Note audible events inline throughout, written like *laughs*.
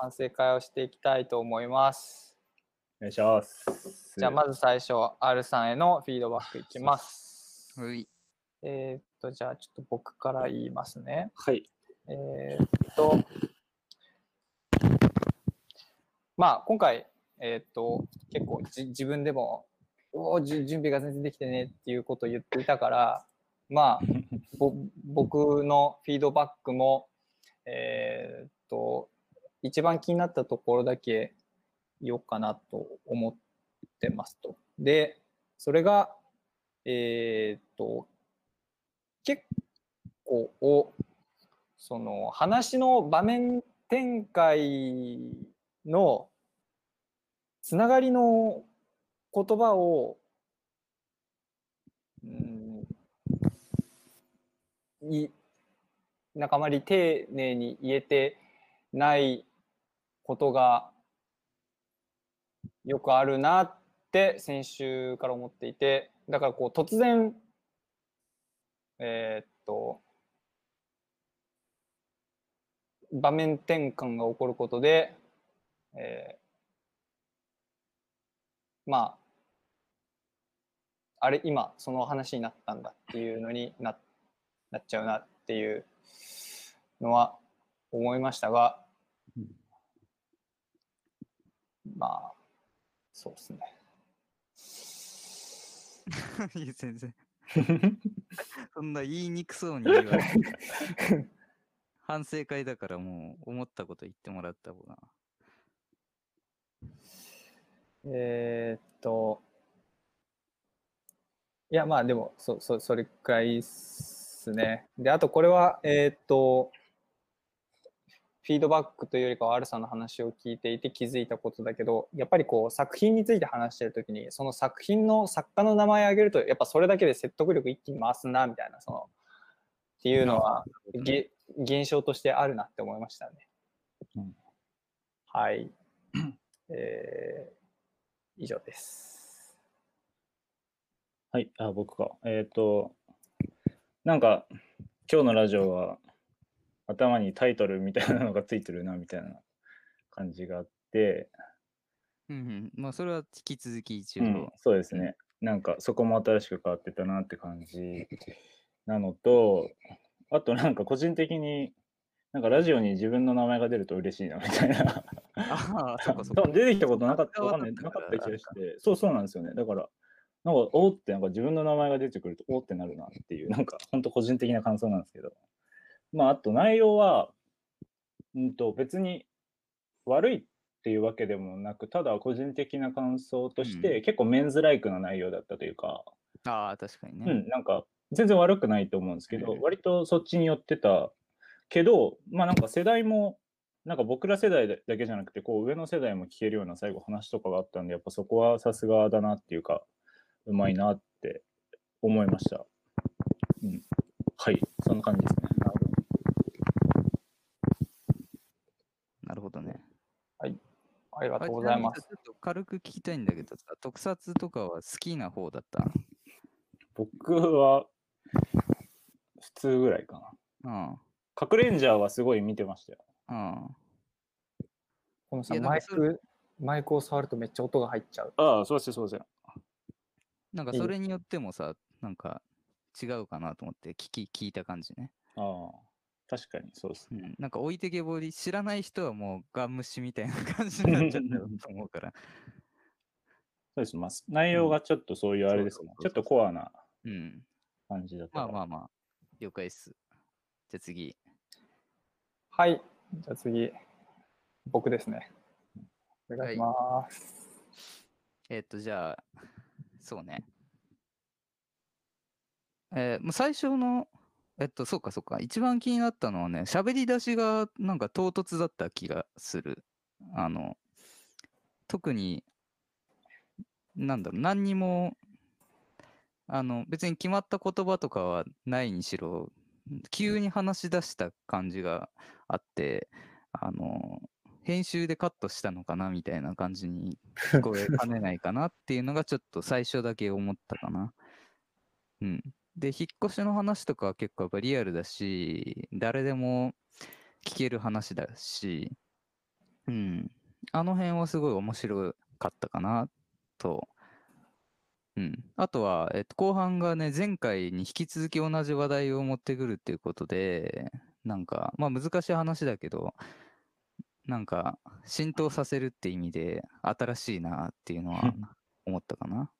反省会をしていきたいと思います。お願いします。じゃあまず最初 R さんへのフィードバックいきます。はい。えーっとじゃあちょっと僕から言いますね。はい。えーっとまあ今回えーっと結構じ自分でもお準備が全然できてねっていうことを言っていたからまあ *laughs* ぼ僕のフィードバックもえーっと一番気になったところだけ言おうかなと思ってますと。でそれがえーっと結構その話の場面展開のつながりの言葉を、うん、いなんかあまり丁寧に言えてないことがよくあるなって先週から思っていてだからこう突然えーっと場面転換が起こることで、えーまああれ今その話になったんだっていうのにななっちゃうなっていうのは思いましたが、まあそうですね。*laughs* いや全然。*laughs* そんな言いにくそうに言われて。反省会だからもう思ったこと言ってもらった方が。えーっと、いや、まあでも、そそそれくらいっすね。で、あとこれは、えーっと、フィードバックというよりかは、R さんの話を聞いていて気づいたことだけど、やっぱりこう、作品について話してるときに、その作品の作家の名前を挙げると、やっぱそれだけで説得力一気に回すな、みたいな、その、っていうのは、げ現象としてあるなって思いましたね。うんはい。えー以上です。はい、あ、僕か。えっ、と、なんか、今日のラジオは、頭にタイトルみたいなのがついてるな、みたいな感じがあって、うんうん。まあそれは引き続き一応。うん、そうですね。なんか、そこも新しく変わってたなって感じなのと、あとなんか個人的に、なんかラジオに自分の名前が出ると嬉しいなみたいな。ああ、そっかそっか多分。出てきたことなかった、わかんない、なかった気がして、そうそうなんですよね。だから、なんか、おーって、なんか自分の名前が出てくると、おーってなるなっていう、なんか、本当個人的な感想なんですけど。まあ、あと内容は、うんと、別に悪いっていうわけでもなく、ただ個人的な感想として、うん結構メンズライクな内容だったというか、ああ、確かにね。うん、なんか、全然悪くないと思うんですけど、うん割とそっちに寄ってたけど、まあなんか世代も、なんか僕ら世代だけじゃなくて、こう上の世代も聞けるような最後話とかがあったんで、やっぱそこはさすがだなっていうか、うまいなって思いました。うん。はい、そんな感じですね。なるほどね。ありがあとうございます。ちょっと軽く聞きたいんだけどさ、特撮とかは好きな方だった？僕は普通ぐらいかな。うん。カクレンジャーはすごい見てましたよ。うん。このさ、マイク、マイクを触るとめっちゃ音が入っちゃう。ああ、そうです、そうです。なんかいいそれによってもさ、なんか違うかなと思って聞き聞いた感じね。ああ、確かにそうですね。うん。なんか置いてけぼり、知らない人はもうガン無視みたいな感じになっちゃったよと思うから。そうです。まあ、内容がちょっとそういうあれですね。ちょっとコアなうん。感じだったから。まあまあまあ、了解っす。じゃあ次。はい。じゃあ次、僕ですね。お願いします。えっと、じゃあ、そうね。えーもう最初の、えっと、そうかそうか。一番気になったのはね、喋り出しがなんか唐突だった気がする。あの、特に、なんだろう、何にも、あの、別に決まった言葉とかはないにしろ、急に話し出した感じがあって、あの、編集でカットしたのかなみたいな感じに聞こえかねないかなっていうのがちょっと最初だけ思ったかな。うん。で、引っ越しの話とかは結構やっぱリアルだし、誰でも聞ける話だし、うん、あの辺はすごい面白かったかなと。うん。あとは、えっと、後半がね、前回に引き続き同じ話題を持ってくるっていうことで、なんか、まあ難しい話だけど、なんか、浸透させるって意味で、新しいなっていうのは思ったかな。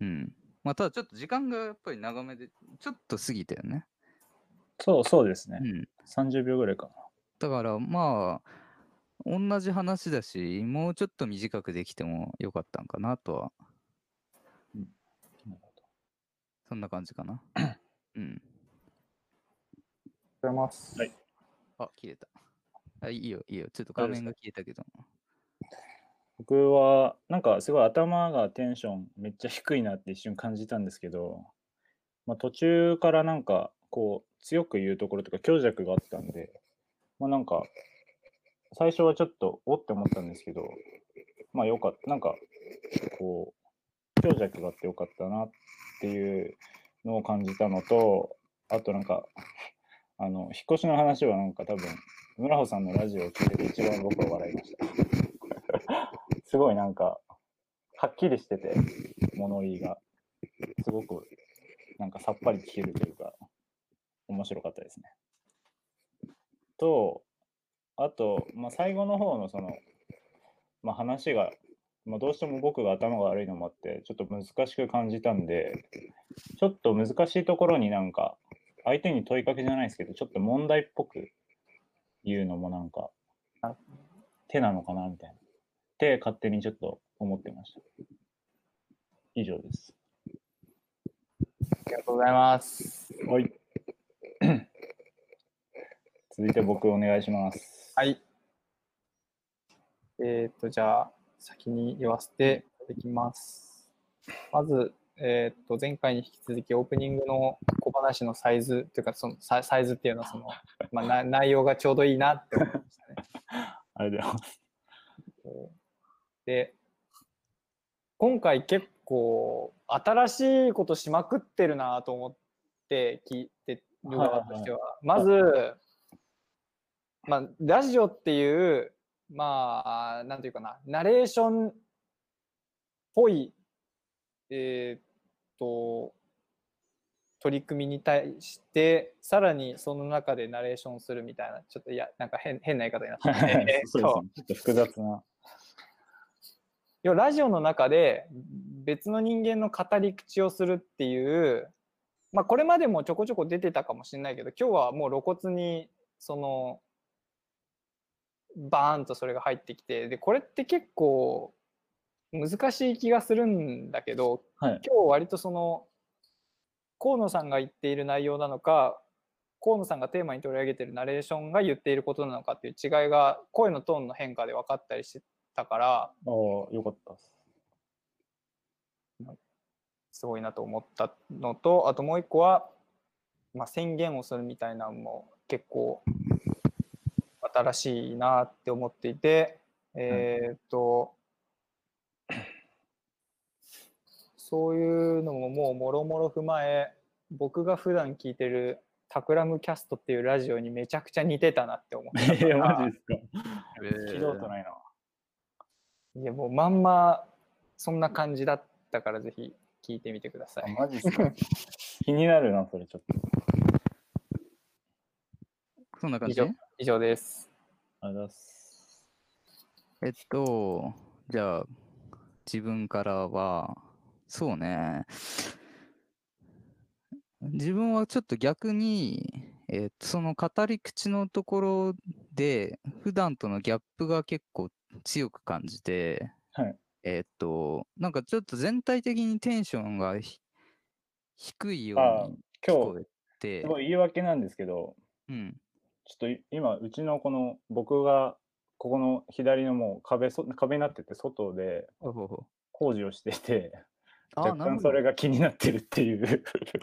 うん。まあ、ただちょっと時間がやっぱり長めで、ちょっと過ぎたよね。そうそうですねう。ん。30秒ぐらいかな。だからまあ、同じ話だし、もうちょっと短くできてもよかったんかなとは、なるほそんな感じかな。*coughs* うん。ございます。はいあ、消えた。あ、いいよ、いいよ。ちょっと画面が消えたけど。僕は、なんかすごい頭がテンションめっちゃ低いなって一瞬感じたんですけど、まあ、途中からなんかこう強く言うところとか強弱があったんで、まあなんか最初はちょっとおって思ったんですけど、まあよかった。なんかこう強弱があってよかったなっていうのを感じたのと、あとなんかあの引っ越しの話はなんか多分村穂さんのラジオを聞いてて一番僕は笑いました。すごいなんか、はっきりしてて、物言いが、すごくなんかさっぱり聞けるというか、面白かったですね。と、あと、まあ、最後の方のその、まあ、話が、まあ、どうしても僕が頭が悪いのもあって、ちょっと難しく感じたんで、ちょっと難しいところになんか、相手に問いかけじゃないですけど、ちょっと問題っぽく言うのもなんか、手なのかなみたいな。って勝手にちょっと思ってました。以上です。ありがとうございます。はい。*clears throat* 続いて僕お願いします。はい。えっ、と、じゃあ、先に言わせていただきます。まず、えっ、と、前回に引き続きオープニングの小話のサイズというか、そのササイズっていうのは、その、まあ、な内容がちょうどいいなって思いましたね。*laughs* ありがとうございます。で、今回結構新しいことしまくってるなと思って聞いてる側としては、まず、まあ、ラジオっていう、まあ、なんていうかな、ナレーションっぽい、えーっと、取り組みに対して、さらにその中でナレーションするみたいな、ちょっといや、なんか変変な言い方になってそうとですね。ちょっと複雑な。要はラジオの中で別の人間の語り口をするっていう、まあ、これまでもちょこちょこ出てたかもしれないけど今日はもう露骨にそのバーンとそれが入ってきてでこれって結構難しい気がするんだけどはい。今日割とその河野さんが言っている内容なのか河野さんがテーマに取り上げているナレーションが言っていることなのかっていう違いが声のトーンの変化で分かったりしてたから。ああ、よかったです。すごいなと思ったのとあともう一個は、まあ、宣言をするみたいなのも結構新しいなって思っていてえーっとそういうのももうもろもろ踏まえ僕が普段聞いてるタクラムキャストっていうラジオにめちゃくちゃ似てたなって思ったかいや、ら *laughs* マジですか。聞いたことないな。いやもうまんまそんな感じだったからぜひ聞いてみてくださあい。マジですか？*laughs* 気になるな、それちょっと。そんな感じ？以上以上です。ありがとうございます。えっと、じゃあ、自分からは、そうね。自分はちょっと逆に、えっと、その語り口のところで、普段とのギャップが結構強く感じて、はい。えっと、なんかちょっと全体的にテンションがひ低いよあうに聞今こ日、えて。す、ごい言い訳なんですけど、うん、ちょっとい今、うちのこの、僕が、ここの左のもう壁そ、壁になってて、外で工事をしていて、あ若干それが気になってるっていう。*laughs*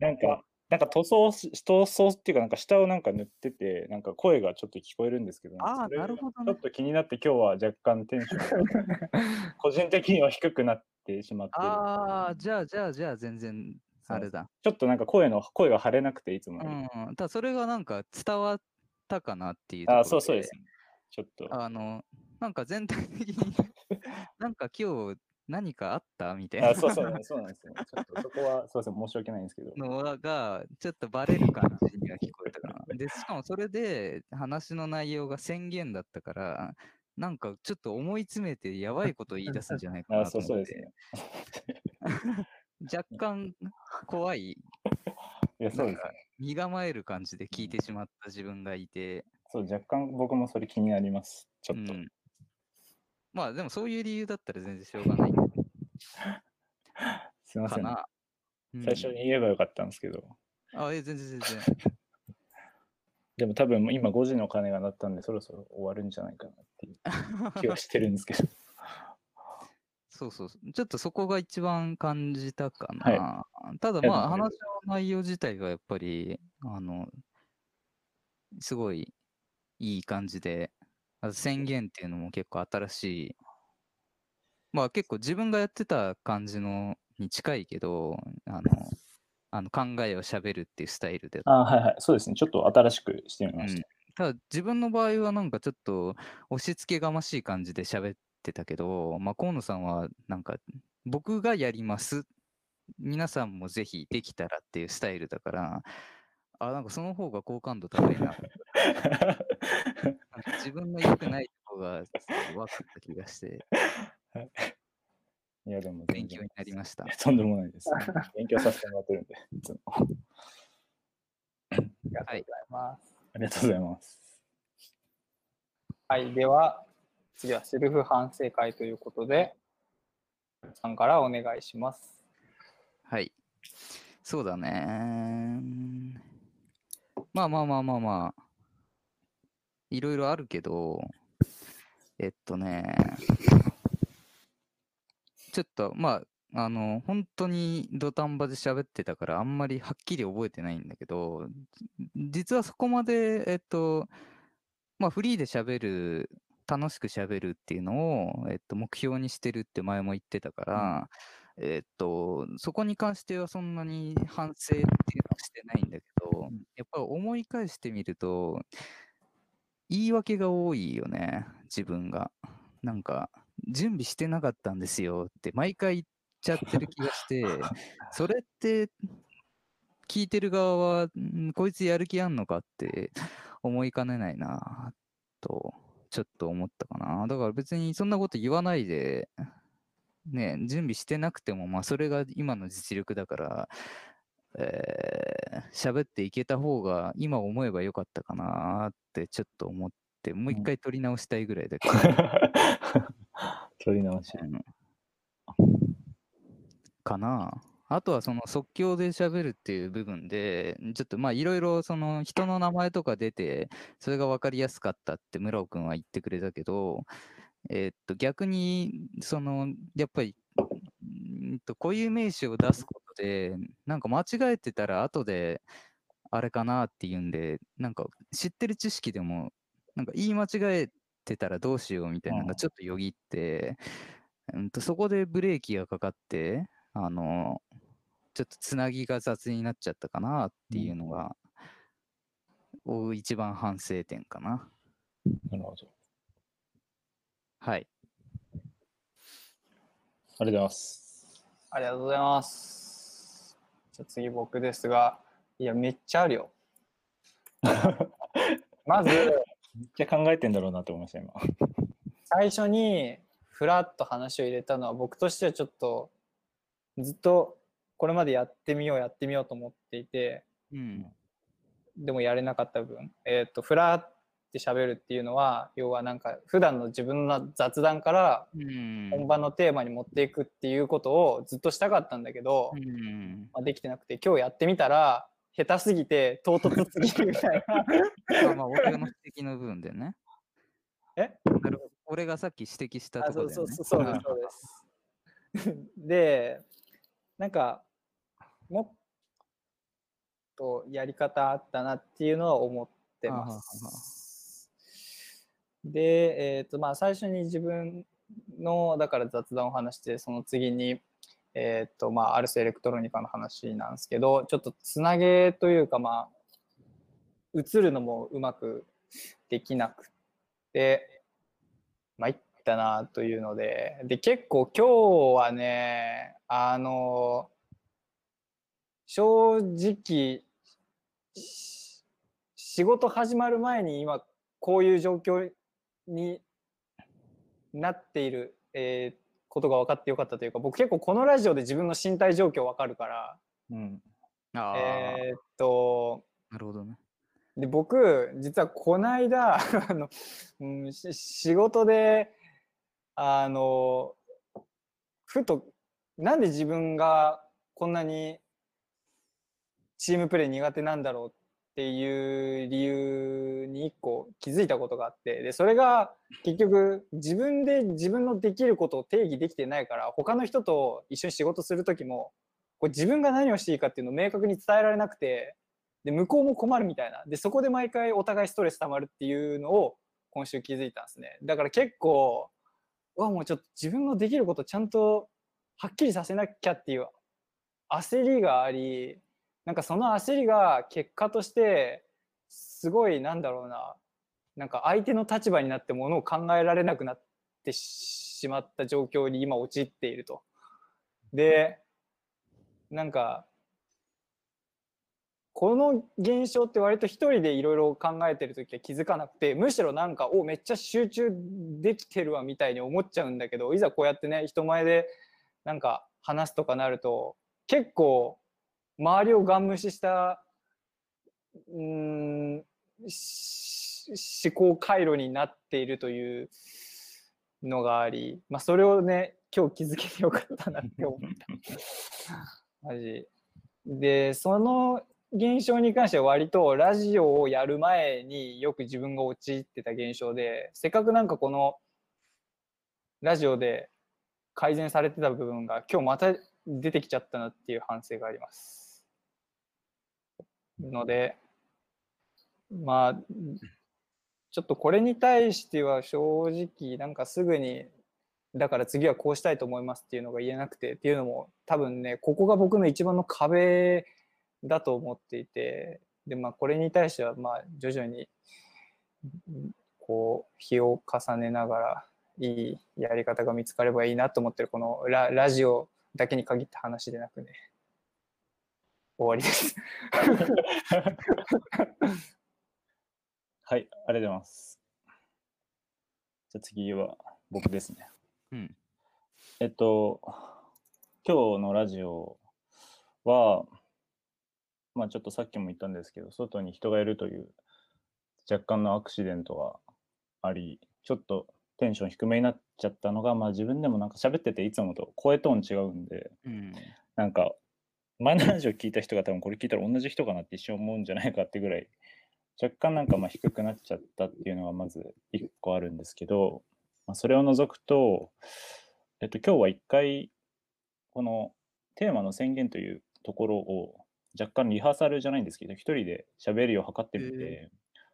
なんか、なんか塗装し、塗装っていうか、なんか下をなんか塗ってて、なんか声がちょっと聞こえるんですけど、あーそれがなるほどねちょっと気になって、今日は若干テンションが *laughs* 個人的には低くなってしまってる。ああ、じゃあ、じゃあ、じゃあ、全然、あれだ。ちょっとなんか声の、声が張れなくて、いつも。うん、ただそれがなんか伝わったかなっていうところあ、そうそうです。ちょっと。あの、なんか全体的に、*laughs* なんか今日何かあった？みたいなあそうそう、そうなんですよ。ちょっとそこは、すいません、申し訳ないんですけど。のが、ちょっとバレる感じには聞こえたかな。で、しかもそれで話の内容が宣言だったから、なんかちょっと思い詰めてやばいこと言い出すんじゃないかあなと思っそうそうですて、ね。*laughs* 若干怖い、いや、そうですね。身構える感じで聞いてしまった自分がいて、そう、若干僕もそれ気になります。ちょっと。うんまあでもそういう理由だったら全然しょうがないすいません。うん最初に言えばよかったんですけど。あ、え、全然全然。*laughs* でも多分今5時の鐘が鳴ったんで、そろそろ終わるんじゃないかなっていう *laughs* 気はしてるんですけど。そうそうそう。ちょっとそこが一番感じたかはいな。ただまあ話の内容自体がやっぱり、あの、すごいいい感じで、あと宣言っていうのも結構新しい。まあ結構自分がやってた感じのに近いけど、あの、あの考えをしゃべるっていうスタイルであはいはい。そうですね。ちょっと新しくしてみました。ただ自分の場合はなんかちょっと押し付けがましい感じで喋ってたけど、まあ、河野さんはなんか僕がやります。皆さんもぜひできたらっていうスタイルだから、あ、なんかその方が好感度高いな。自分の良くないとこが分かった気がして、*laughs* いや、でも勉強になりましたいや。*laughs* とんでもないです。勉強させてもらってるんで、いつも。ありがとうございます。ありがとうございます。はい、では、次はセルフ反省会ということで、さんからお願いします。はい。そうだね。まあまあまあまあまあ。いろいろあるけど、えっとね、ちょっとまあ、あの、本当に土壇場で喋ってたから、あんまりはっきり覚えてないんだけど、実はそこまで、えっと、まあ、フリーで喋る、楽しく喋るっていうのを、えっと、目標にしてるって前も言ってたから、えっと、そこに関してはそんなに反省っていうのはしてないんだけど、やっぱり思い返してみると、言い訳が多いよね、自分が。なんか、準備してなかったんですよって毎回言っちゃってる気がして、*laughs* それって、聞いてる側は、んこいつやる気あんのか？って思いかねないな、と、ちょっと思ったかな。だから別にそんなこと言わないで、ね、準備してなくても、まあ、それが今の実力だから、えー喋っていけた方が今思えばよかったかなってちょっと思って、もう一回取り直したいぐらいだけど、*laughs* 取り直し。うんかな。あとはその即興で喋るっていう部分で、ちょっとまあいろいろその人の名前とか出て、それが分かりやすかったって村尾くんは言ってくれたけど、えーっと逆にそのやっぱりんと固有名詞を出すことで、なんか間違えてたら後であれかなっていうんで、なんか知ってる知識でも、なんか言い間違えてたらどうしようみたいなのうんがちょっとよぎって、うんとそこでブレーキがかかって、あの、ちょっとつなぎが雑になっちゃったかなっていうのが、お一番反省点かな。なるほど。はい。ありがとうございます。ありがとうございます。じゃあ次僕ですが、いや、めっちゃあるよ。*laughs* まず、めっちゃ考えてんだろうなと思いました、今。最初にフラッと話を入れたのは僕としてはちょっとずっとこれまでやってみようやってみようと思っていてうん。でもやれなかった部分えっ、とフラって喋るっていうのは要はなんか普段の自分の雑談からうん。本番のテーマに持っていくっていうことをずっとしたかったんだけど、うん。まあ、できてなくて今日やってみたら下手すぎて唐突すぎるみたいなまあまあ、俺の指摘の部分でね。え？なるほど。俺がさっき指摘したあところで、ね。そうそうそうそうですでなんかもっとやり方あったなっていうのは思ってます。で、えっとまあ、最初に自分のだから雑談を話してその次に、えっとまあ、アルスエレクトロニカの話なんですけどちょっとつなげというかまあ映るのもうまくできなくで、参ったなというので、で、結構今日はね、あの、正直、仕事始まる前に今、こういう状況になっている、えーことが分かってよかったというか、僕結構このラジオで自分の身体状況分かるから、うん。ああ、えーっと、なるほどね。で僕実はこの間 *laughs* あの、うん、し仕事であのふとなんで自分がこんなにチームプレー苦手なんだろうっっていう理由に一個気づいたことがあってでそれが結局自分で自分のできることを定義できてないから他の人と一緒に仕事する時もこれ自分が何をしていいかっていうのを明確に伝えられなくてで向こうも困るみたいな。でそこで毎回お互いストレス溜まるっていうのを今週気づいたんですね。だから結構うわもうちょっと自分のできることちゃんとはっきりさせなきゃっていう焦りがありなんかその焦りが結果としてすごいなんだろうななんか相手の立場になってものを考えられなくなってしまった状況に今陥っていると。でなんかこの現象って割と一人でいろいろ考えてる時は気づかなくてむしろなんかおめっちゃ集中できてるわみたいに思っちゃうんだけどいざこうやってね人前でなんか話すとかなると結構周りをガン無視したうーんし思考回路になっているというのがあり、まあ、それをね今日気づけてよかったなって思った。*laughs* マジでその現象に関しては割とラジオをやる前によく自分が陥ってた現象でせっかくなんかこのラジオで改善されてた部分が今日また出てきちゃったなっていう反省があります。のでまあちょっとこれに対しては正直なんかすぐにだから次はこうしたいと思いますっていうのが言えなくてっていうのも多分ねここが僕の一番の壁だと思っていてでまあこれに対してはまあ徐々にこう日を重ねながらいいやり方が見つかればいいなと思ってるこのラジオだけに限った話でなくね。終わりです。はい、ありがとうございます。じゃあ次は僕ですね。うん。えっと、今日のラジオは、まあちょっとさっきも言ったんですけど、外に人がいるという若干のアクシデントがあり、ちょっとテンション低めになっちゃったのが、まあ自分でもなんか喋ってていつもと声トーン違うんで、うん。なんか前のラジオ聞いた人が多分これ聞いたら同じ人かなって一瞬思うんじゃないかってぐらい、若干なんかまあ低くなっちゃったっていうのがまず一個あるんですけど、まあ、それを除くと、えっと、今日は一回このテーマの宣言というところを若干リハーサルじゃないんですけど一人で喋るよう測ってみて、へ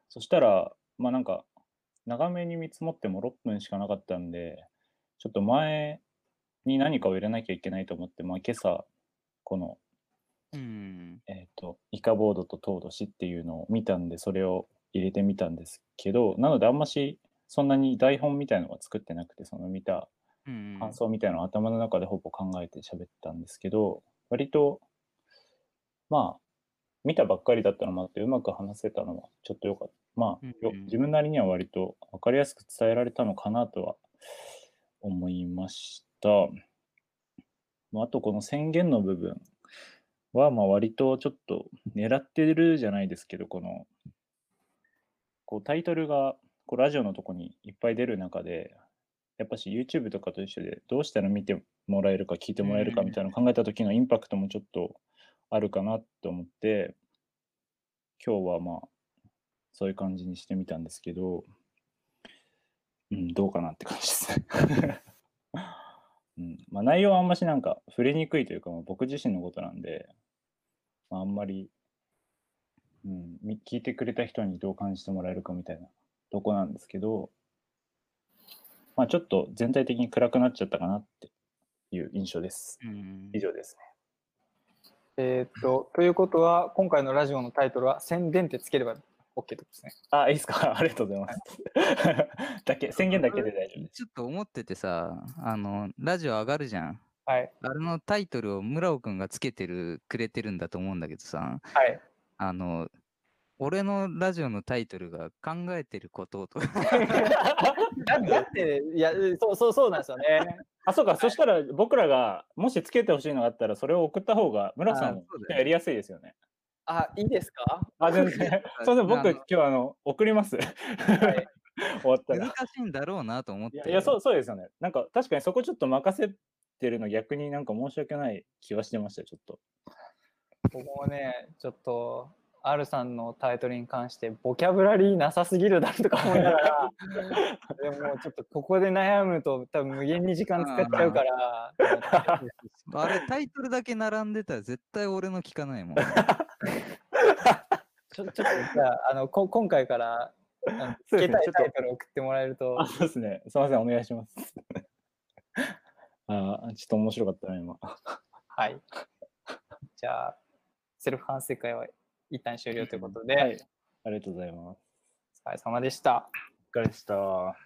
そしたらまあなんか長めに見積もっても6分しかなかったんでちょっと前に何かを入れなきゃいけないと思って、まあ、今朝このうん。えっ、と、イカボードとトードシっていうのを見たんで、それを入れてみたんですけど、なのであんましそんなに台本みたいのは作ってなくて、その見たうん。感想みたいなのを頭の中でほぼ考えて喋ったんですけど、割と、まあ、見たばっかりだったのもあって、うまく話せたのはちょっとよかった。まあ、ようんうん自分なりには割と分かりやすく伝えられたのかなとは思いました。まああと、この宣言の部分は、まあ、割とちょっと狙ってるじゃないですけど、この、こうタイトルがこうラジオのとこにいっぱい出る中で、やっぱし YouTube とかと一緒でどうしたら見てもらえるか聞いてもらえるかみたいなのを考えた時のインパクトもちょっとあるかなと思って今日はまあそういう感じにしてみたんですけどうんどうかなって感じですね、うんまあ、内容はあんましなんか触れにくいというか、まあ、僕自身のことなんで、まあ、あんまり、うん、み聞いてくれた人にどう感じてもらえるかみたいなとこなんですけどまあ、ちょっと全体的に暗くなっちゃったかなっていう印象です。うん。以上ですね。えーっとということは今回のラジオのタイトルは「宣伝」ってつければ OK ですね。あ、いいですか？*laughs* ありがとうございます。だけ、宣言だけで大丈夫です。ちょっと思っててさ、あの、ラジオ上がるじゃん。はい。あれのタイトルを村尾くんがつけてる、くれてるんだと思うんだけどさ、はい。あの、俺のラジオのタイトルが考えてることとか、だだって、*laughs* いや、そうそうそうなんですよね。あ、そうか、そしたら僕らが、もしつけてほしいのがあったら、それを送った方が、村さんもやりやすいですよね。あ、いいですか？あ、全然。*laughs* すいません、僕、今日あの、送ります。*laughs* はい。終わったら。難しいんだろうなと思って。いやそうそうですよね。なんか確かにそこちょっと任せてるの逆になんか申し訳ない気はしてました、ちょっと。僕もね、ちょっと、R さんのタイトルに関して、ボキャブラリーなさすぎるだろとか思いながら、*laughs* でもちょっとここで悩むと、多分無限に時間使っちゃうから、あれ、タイトルだけ並んでたら絶対俺の聞かないもん。*laughs* ちょ *laughs* ちょっとじゃあ、あのこ今回から、あのつけたいそうですねちょっとタイトルを送ってもらえるとあ、、そうですね。すみません、お願いします。*laughs* あーちょっと面白かったな、今。はい。じゃあ、セルフ反省会は一旦終了ということで、はい。ありがとうございます。お疲れ様でした。お疲れでした。